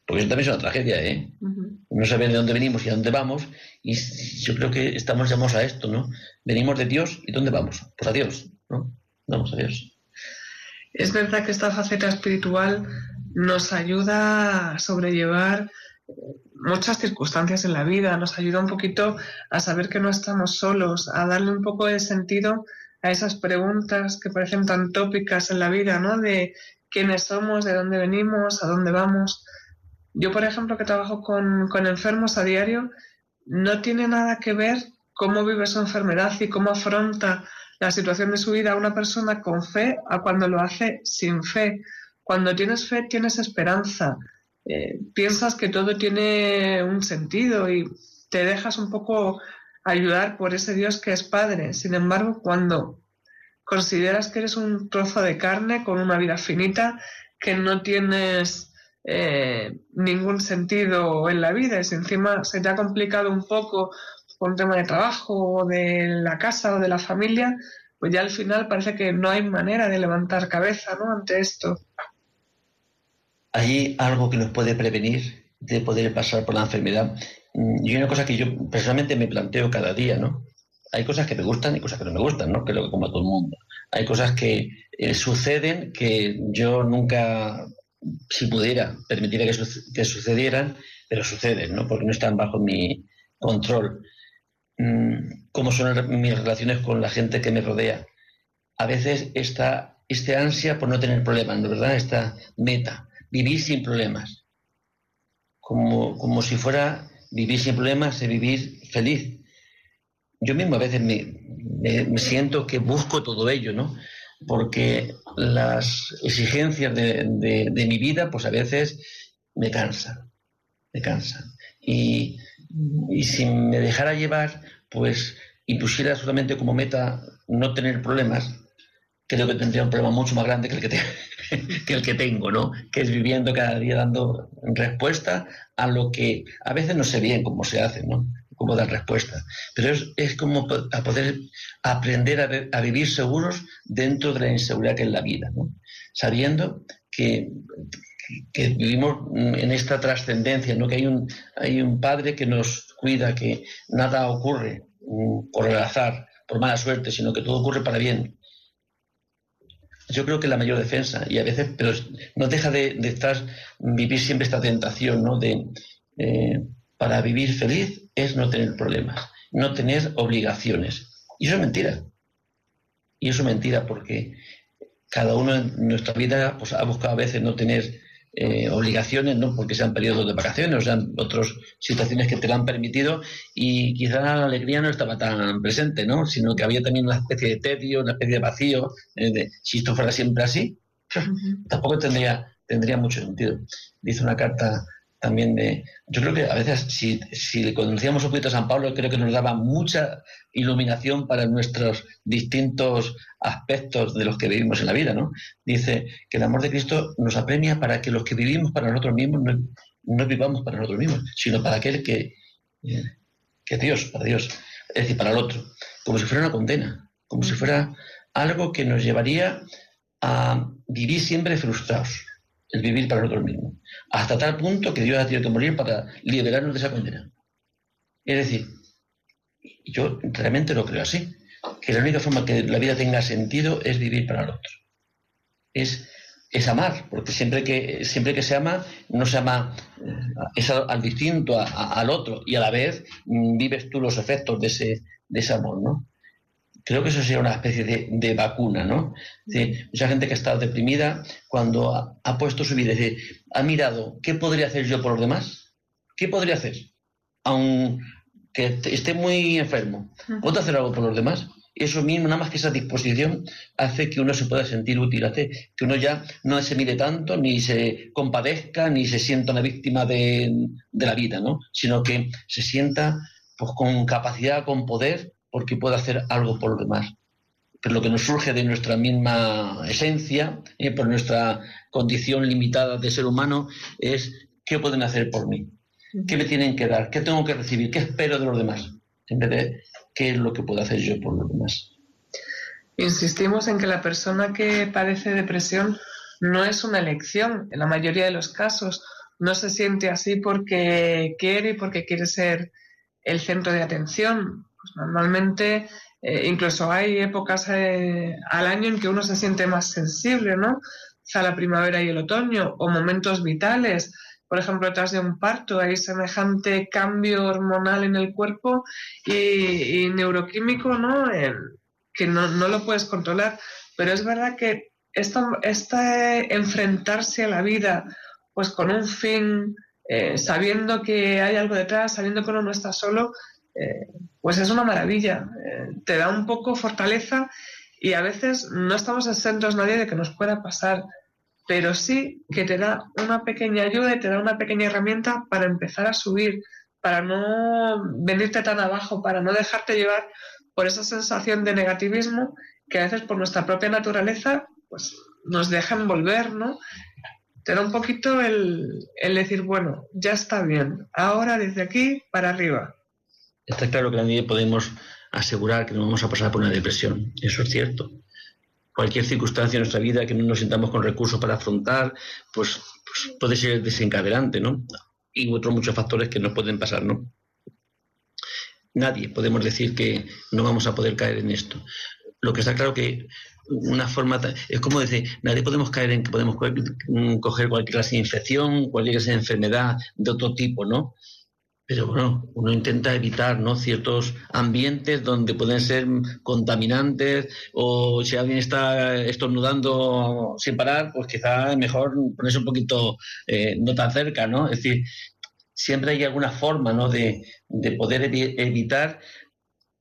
Porque eso también es una tragedia, ¿eh? No saber de dónde venimos y a dónde vamos. Y yo creo que estamos llamados a esto, ¿no? Venimos de Dios y ¿dónde vamos? Pues a Dios, ¿no? Vamos a Dios. Es verdad que esta faceta espiritual nos ayuda a sobrellevar muchas circunstancias en la vida, nos ayuda un poquito a saber que no estamos solos, a darle un poco de sentido a esas preguntas que parecen tan tópicas en la vida, ¿no? De quiénes somos, de dónde venimos, a dónde vamos. Yo, por ejemplo, que trabajo con, enfermos a diario, no tiene nada que ver cómo vive su enfermedad y cómo afronta la situación de su vida una persona con fe a cuando lo hace sin fe. Cuando tienes fe tienes esperanza, eh, piensas que todo tiene un sentido y te dejas un poco ayudar por ese Dios que es Padre. Sin embargo, cuando consideras que eres un trozo de carne con una vida finita, que no tienes eh, ningún sentido en la vida y si encima se te ha complicado un poco con tema de trabajo o de la casa o de la familia, pues ya al final parece que no hay manera de levantar cabeza ¿no? ante esto. ¿Hay algo que nos puede prevenir de poder pasar por la enfermedad? Mm, y una cosa que yo personalmente me planteo cada día, ¿no? Hay cosas que me gustan y cosas que no me gustan, ¿no? Lo que como a todo el mundo. Hay cosas que eh, suceden que yo nunca, si pudiera, permitiría que, sucedieran, pero suceden, ¿no? Porque no están bajo mi control. Mm, ¿Cómo son mis relaciones con la gente que me rodea? A veces esta, este ansia por no tener problemas, ¿no? ¿verdad? Esta meta, vivir sin problemas. Como, como si fuera vivir sin problemas y vivir feliz. Yo mismo a veces me, siento que busco todo ello, ¿no? Porque las exigencias de, mi vida, pues a veces me cansan, me cansan. Y, si me dejara llevar, pues y pusiera solamente como meta no tener problemas, creo que tendría un problema mucho más grande que el que, que el que tengo, ¿no? Que es viviendo cada día dando respuesta a lo que a veces no sé bien cómo se hace, ¿no? Cómo dar respuesta. Pero es, como a poder aprender a, vivir seguros dentro de la inseguridad que es la vida. Sabiendo que, vivimos en esta trascendencia, ¿no? Que hay un, hay un padre que nos cuida, que nada ocurre mm, por el azar, por mala suerte, sino que todo ocurre para bien yo creo que la mayor defensa, y a veces, pero no deja de, estar, vivir siempre esta tentación, ¿no? De, eh, para vivir feliz es no tener problemas, no tener obligaciones. Y eso es mentira. Y eso es mentira porque cada uno en nuestra vida pues, ha buscado a veces no tener eh, obligaciones, no porque sean periodos de vacaciones o sean otras situaciones que te lo han permitido y quizá la alegría no estaba tan presente, ¿no? Sino que había también una especie de tedio, una especie de vacío. Eh, si esto fuera siempre así, tampoco tendría, tendría mucho sentido. Dice una carta también de... Yo creo que a veces si, si le conocíamos un poquito a San Pablo, creo que nos daba mucha iluminación para nuestros distintos aspectos de los que vivimos en la vida, ¿no? Dice que el amor de Cristo nos apremia para que los que vivimos para nosotros mismos no, vivamos para nosotros mismos, sino para aquel que, que Dios, para Dios, es decir, para el otro, como si fuera una condena, como si fuera algo que nos llevaría a vivir siempre frustrados el vivir para nosotros mismos, hasta tal punto que Dios ha tenido que morir para liberarnos de esa condena. Es decir, yo realmente lo creo así, que la única forma que la vida tenga sentido es vivir para el otro. Es, es amar, porque siempre que, siempre que se ama, no se ama eh, es al, distinto, al otro, y a la vez mm, vives tú los efectos de ese, de ese amor, ¿no? Creo que eso sería una especie de, vacuna, ¿no? mucha gente que ha estado deprimida, cuando ha, puesto su vida, dice, ha mirado, ¿qué podría hacer yo por los demás? ¿Qué podría hacer? Aunque esté muy enfermo, ¿puedo hacer algo por los demás? Eso mismo, nada más que esa disposición, hace que uno se pueda sentir útil, hace que uno ya no se mire tanto, ni se compadezca, ni se sienta una víctima de, de la vida, ¿no? Sino que se sienta pues, con capacidad, con poder porque puede hacer algo por los demás. Pero lo que nos surge de nuestra misma esencia, eh, por nuestra condición limitada de ser humano, es qué pueden hacer por mí, qué me tienen que dar, qué tengo que recibir, qué espero de los demás, en vez de qué es lo que puedo hacer yo por los demás. Insistimos en que la persona que padece depresión no es una elección. En la mayoría de los casos no se siente así porque quiere y porque quiere ser el centro de atención. Pues normalmente eh, incluso hay épocas eh, al año en que uno se siente más sensible, ¿no? sea, la primavera y el otoño, o momentos vitales. Por ejemplo, tras de un parto hay semejante cambio hormonal en el cuerpo y, neuroquímico, ¿no? que no, lo puedes controlar. Pero es verdad que este enfrentarse a la vida, pues con un fin, eh, sabiendo que hay algo detrás, sabiendo que uno no está solo, eh, pues es una maravilla. Eh, te da un poco fortaleza y a veces no estamos exentos nadie de que nos pueda pasar, pero sí que te da una pequeña ayuda y te da una pequeña herramienta para empezar a subir, para no venirte tan abajo, para no dejarte llevar por esa sensación de negativismo que a veces por nuestra propia naturaleza pues nos deja envolver, ¿no? Te da un poquito el, el decir, bueno, ya está bien, ahora desde aquí para arriba, Está claro que nadie podemos asegurar que no vamos a pasar por una depresión. Eso es cierto. Cualquier circunstancia en nuestra vida que no nos sintamos con recursos para afrontar, pues, pues, puede ser desencadenante, ¿no? Y otros muchos factores que nos pueden pasar, ¿no? Nadie podemos decir que no vamos a poder caer en esto. lo que está claro que una forma es como decir nadie podemos caer en que podemos coger cualquier clase de infección cualquier clase de enfermedad de otro tipo no pero bueno uno intenta evitar no ciertos ambientes donde pueden ser contaminantes o si alguien está estornudando sin parar pues quizá es mejor ponerse un poquito eh, no tan cerca no es decir siempre hay alguna forma ¿no? de, de poder evitar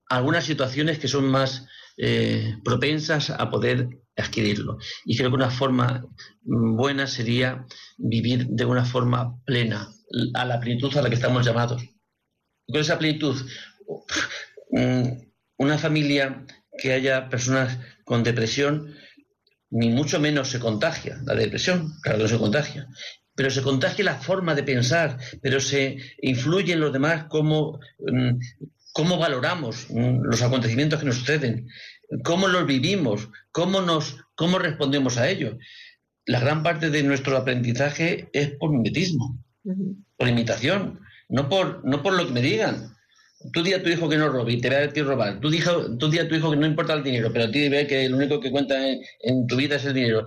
algunas situaciones que son más eh, propensas a poder adquirirlo. Y creo que una forma mm, buena sería vivir de una forma plena, a la plenitud a la que estamos llamados. Con esa plenitud, mm, una familia que haya personas con depresión, ni mucho menos se contagia. La depresión, claro no se contagia, pero se contagia la forma de pensar, pero se influye en los demás como mm, cómo valoramos mm, los acontecimientos que nos suceden, cómo los vivimos, cómo, nos, cómo respondemos a ellos. La gran parte de nuestro aprendizaje es por mimetismo, por imitación, no por, no por lo que me digan. Tú di a tu hijo que no robe y te ve a ti robar. Tú, dijo, tú di a tu hijo que no importa el dinero, pero a ti ve que lo único que cuenta en, tu vida es el dinero.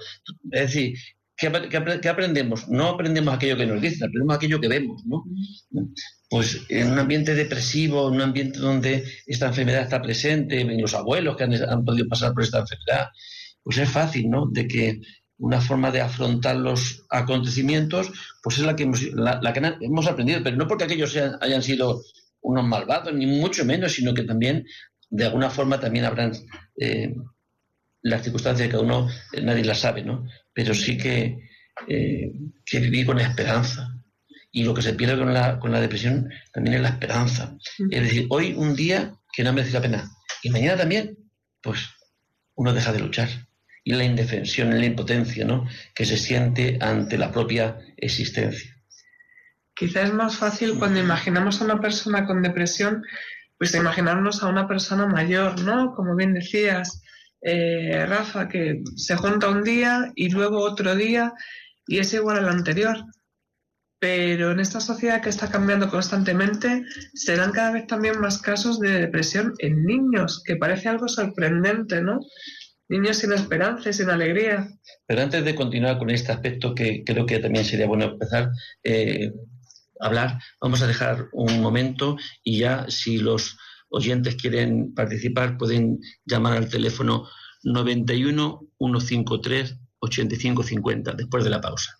Es decir, ¿Qué, aprendemos? No aprendemos aquello que nos dicen, aprendemos aquello que vemos, ¿no? Pues en un ambiente depresivo, en un ambiente donde esta enfermedad está presente, en los abuelos que han, podido pasar por esta enfermedad, pues es fácil, ¿no? De que una forma de afrontar los acontecimientos, pues es la que hemos, la, que hemos aprendido, pero no porque aquellos hayan sido unos malvados, ni mucho menos, sino que también, de alguna forma, también habrán eh, las circunstancias de cada uno, eh, nadie las sabe, ¿no? pero sí que, eh, que viví con esperanza. Y lo que se pierde con la, con la depresión también es la esperanza. Es decir, hoy un día que no merece la pena y mañana también, pues uno deja de luchar. Y la indefensión, la impotencia ¿no? que se siente ante la propia existencia. Quizás es más fácil cuando imaginamos a una persona con depresión, pues imaginarnos a una persona mayor, ¿no? Como bien decías, eh, Rafa, que se junta un día y luego otro día y es igual al anterior. Pero en esta sociedad que está cambiando constantemente, se dan cada vez también más casos de depresión en niños, que parece algo sorprendente, ¿no? Niños sin esperanza, sin alegría. Pero antes de continuar con este aspecto, que creo que también sería bueno empezar eh, hablar, vamos a dejar un momento y ya si los oyentes quieren participar, pueden llamar al teléfono 91 153 8550 después de la pausa.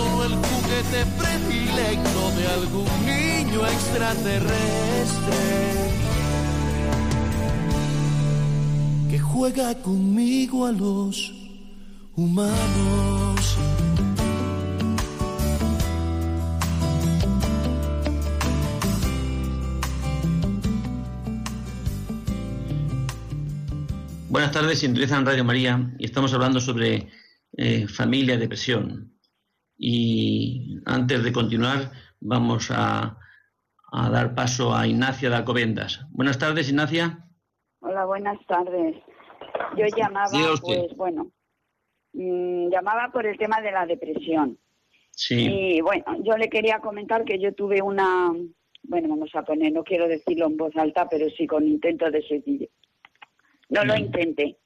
Solo el juguete predilecto de algún niño extraterrestre. que juega conmigo a los humanos. Buenas tardes, sintonizan Radio María y estamos hablando sobre eh, familia, depresión. Y antes de continuar, vamos a, a dar paso a Ignacia de Alcobendas. Buenas tardes, Ignacia. Hola, buenas tardes. Yo llamaba, pues bueno, mmm, llamaba por el tema de la depresión. Sí. Y bueno, yo le quería comentar que yo tuve una, bueno, vamos a poner, no quiero decirlo en voz alta, pero sí con intento de suicidio. No lo intenté.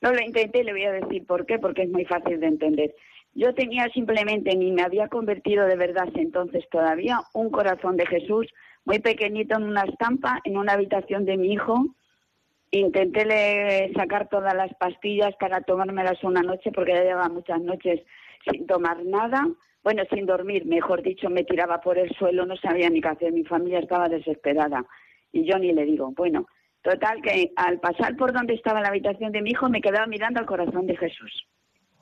No lo intenté y le voy a decir por qué, porque es muy fácil de entender. Yo tenía simplemente, ni me había convertido de verdad entonces todavía, un corazón de Jesús muy pequeñito en una estampa en una habitación de mi hijo. Intenté le- sacar todas las pastillas para tomármelas una noche porque ya llevaba muchas noches sin tomar nada. Bueno, sin dormir, mejor dicho, me tiraba por el suelo, no sabía ni qué hacer, mi familia estaba desesperada. Y yo ni le digo, bueno, total que al pasar por donde estaba la habitación de mi hijo me quedaba mirando al corazón de Jesús.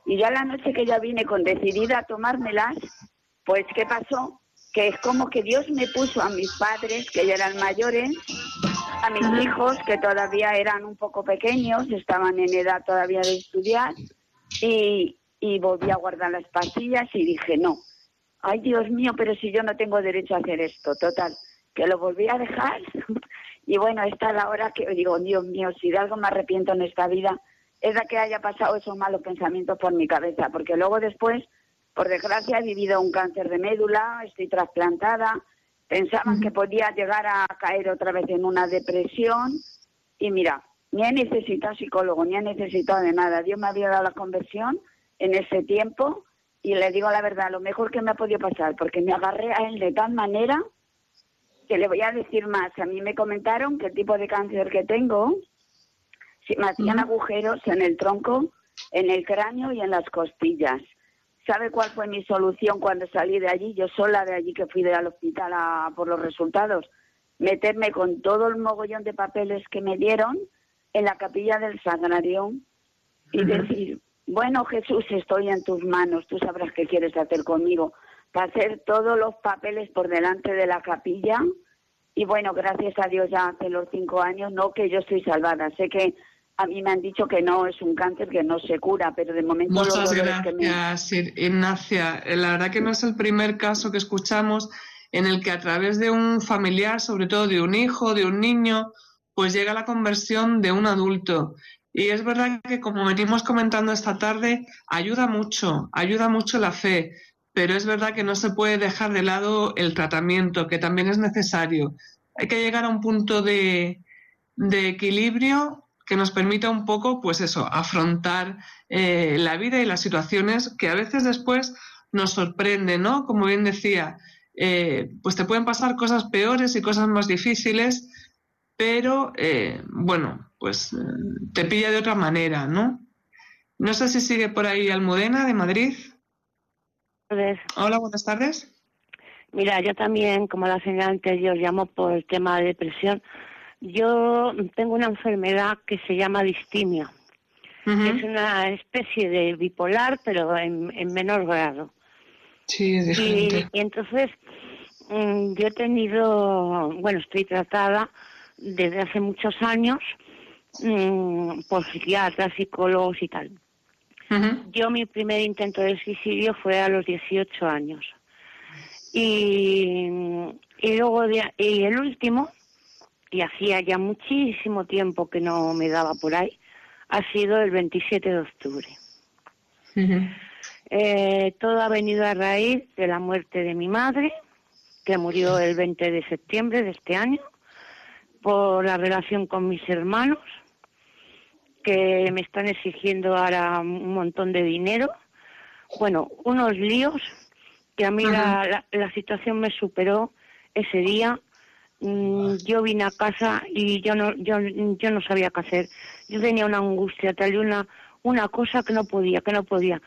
Y ya la noche que ya vine con decidida a tomármelas, pues ¿qué pasó? Que es como que Dios me puso a mis padres, que ya eran mayores, a mis hijos, que todavía eran un poco pequeños, estaban en edad todavía de estudiar, y, y volví a guardar las pastillas y dije, no, ay Dios mío, pero si yo no tengo derecho a hacer esto, total, que lo volví a dejar. y bueno, esta es la hora que digo, Dios mío, si de algo me arrepiento en esta vida, es de que haya pasado esos malos pensamientos por mi cabeza, porque luego después, por desgracia, he vivido un cáncer de médula, estoy trasplantada, pensaban que podía llegar a caer otra vez en una depresión y mira, ni he necesitado psicólogo, ni he necesitado de nada. Dios me había dado la conversión en ese tiempo y le digo la verdad, lo mejor que me ha podido pasar, porque me agarré a él de tal manera que le voy a decir más. A mí me comentaron que el tipo de cáncer que tengo, me hacían agujeros en el tronco, en el cráneo y en las costillas. ¿Sabe cuál fue mi solución cuando salí de allí? Yo sola de allí que fui de al hospital a- por los resultados. Meterme con todo el mogollón de papeles que me dieron en la capilla del Sagrario y decir, bueno Jesús, estoy en tus manos, tú sabrás qué quieres hacer conmigo. Para hacer todos los papeles por delante de la capilla y bueno, gracias a Dios ya hace los cinco años, no que yo estoy salvada. Sé que a mí me han dicho que no es un cáncer que no se cura, pero de momento Muchas dolores que me- gracias, Ignacia. Eh, La verdad que no es el primer caso que escuchamos en el que a través de un familiar, sobre todo de un hijo, de un niño, pues llega la conversión de un adulto. Y es verdad que, como venimos comentando esta tarde, ayuda mucho, ayuda mucho la fe, pero es verdad que no se puede dejar de lado el tratamiento, que también es necesario. Hay que llegar a un punto de, de equilibrio que nos permita un poco, pues eso, afrontar eh, la vida y las situaciones que a veces después nos sorprenden, ¿no? Como bien decía, eh, pues te pueden pasar cosas peores y cosas más difíciles, pero eh, bueno, pues te pilla de otra manera, ¿no? No sé si sigue por ahí Almudena de Madrid. Hola, buenas tardes. Mira, yo también, como la señora anterior, llamo por el tema de depresión. Yo tengo una enfermedad que se llama distimia. Es una especie de bipolar, pero en, en menor grado. Sí, es Y, diferente. y entonces mm, yo he tenido, bueno, estoy tratada desde hace muchos años mm, por psiquiatras, psicólogos y tal. Yo mi primer intento de suicidio fue a los 18 años. Y, y luego de- y el último, y hacía ya muchísimo tiempo que no me daba por ahí, ha sido el 27 de octubre. Eh, todo ha venido a raíz de la muerte de mi madre, que murió el 20 de septiembre de este año, por la relación con mis hermanos, que me están exigiendo ahora un montón de dinero. Bueno, unos líos que a mí la, la, situación me superó ese día. Mm, yo vine a casa y yo no, yo, yo no sabía qué hacer. Yo tenía una angustia, tal una, una cosa que no podía, que no podía.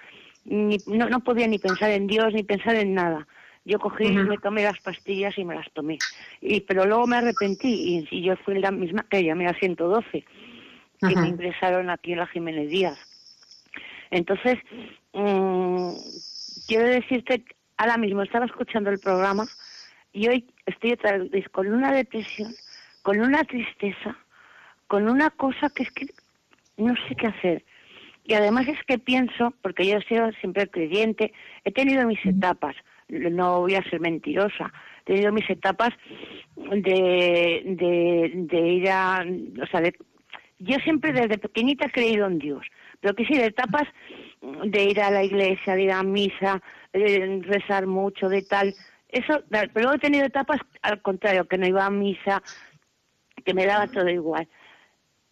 Ni, no, no podía ni pensar en Dios, ni pensar en nada. Yo cogí, y me tomé las pastillas y me las tomé. Y, pero luego me arrepentí y, yo fui la misma que llamé a 112, que me ingresaron aquí en la Jiménez Díaz. Entonces, mmm, quiero decirte, ahora mismo estaba escuchando el programa y hoy estoy otra vez con una depresión, con una tristeza, con una cosa que es que no sé qué hacer. Y además es que pienso, porque yo he sido siempre creyente, he tenido mis etapas, no voy a ser mentirosa, he tenido mis etapas de, de, de ir a, o sea, de, yo siempre desde pequeñita he creído en Dios, pero que sí, de etapas de ir a la iglesia, de ir a misa, de rezar mucho, de tal. Eso, pero luego he tenido etapas al contrario, que no iba a misa, que me daba todo igual.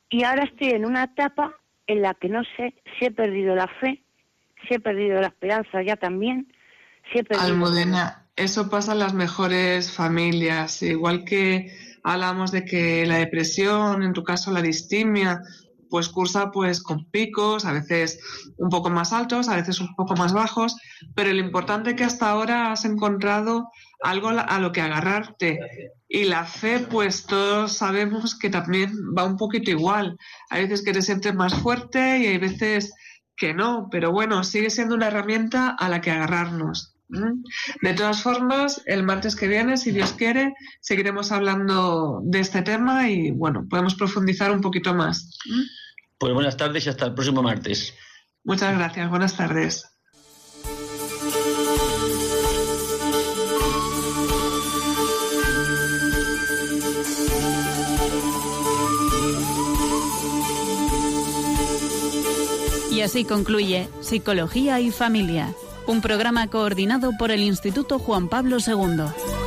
Y ahora estoy en una etapa en la que no sé si he perdido la fe, si he perdido la esperanza ya también, si he perdido... Almudena, eso pasa en las mejores familias, igual que hablamos de que la depresión, en tu caso la distimia, pues cursa pues con picos, a veces un poco más altos, a veces un poco más bajos, pero lo importante es que hasta ahora has encontrado algo a lo que agarrarte. Y la fe, pues todos sabemos que también va un poquito igual. Hay veces que te sientes más fuerte y hay veces que no, pero bueno, sigue siendo una herramienta a la que agarrarnos. De todas formas, el martes que viene, si Dios quiere, seguiremos hablando de este tema y bueno, podemos profundizar un poquito más. Pues buenas tardes y hasta el próximo martes. Muchas gracias, buenas tardes. Y así concluye Psicología y Familia un programa coordinado por el Instituto Juan Pablo II.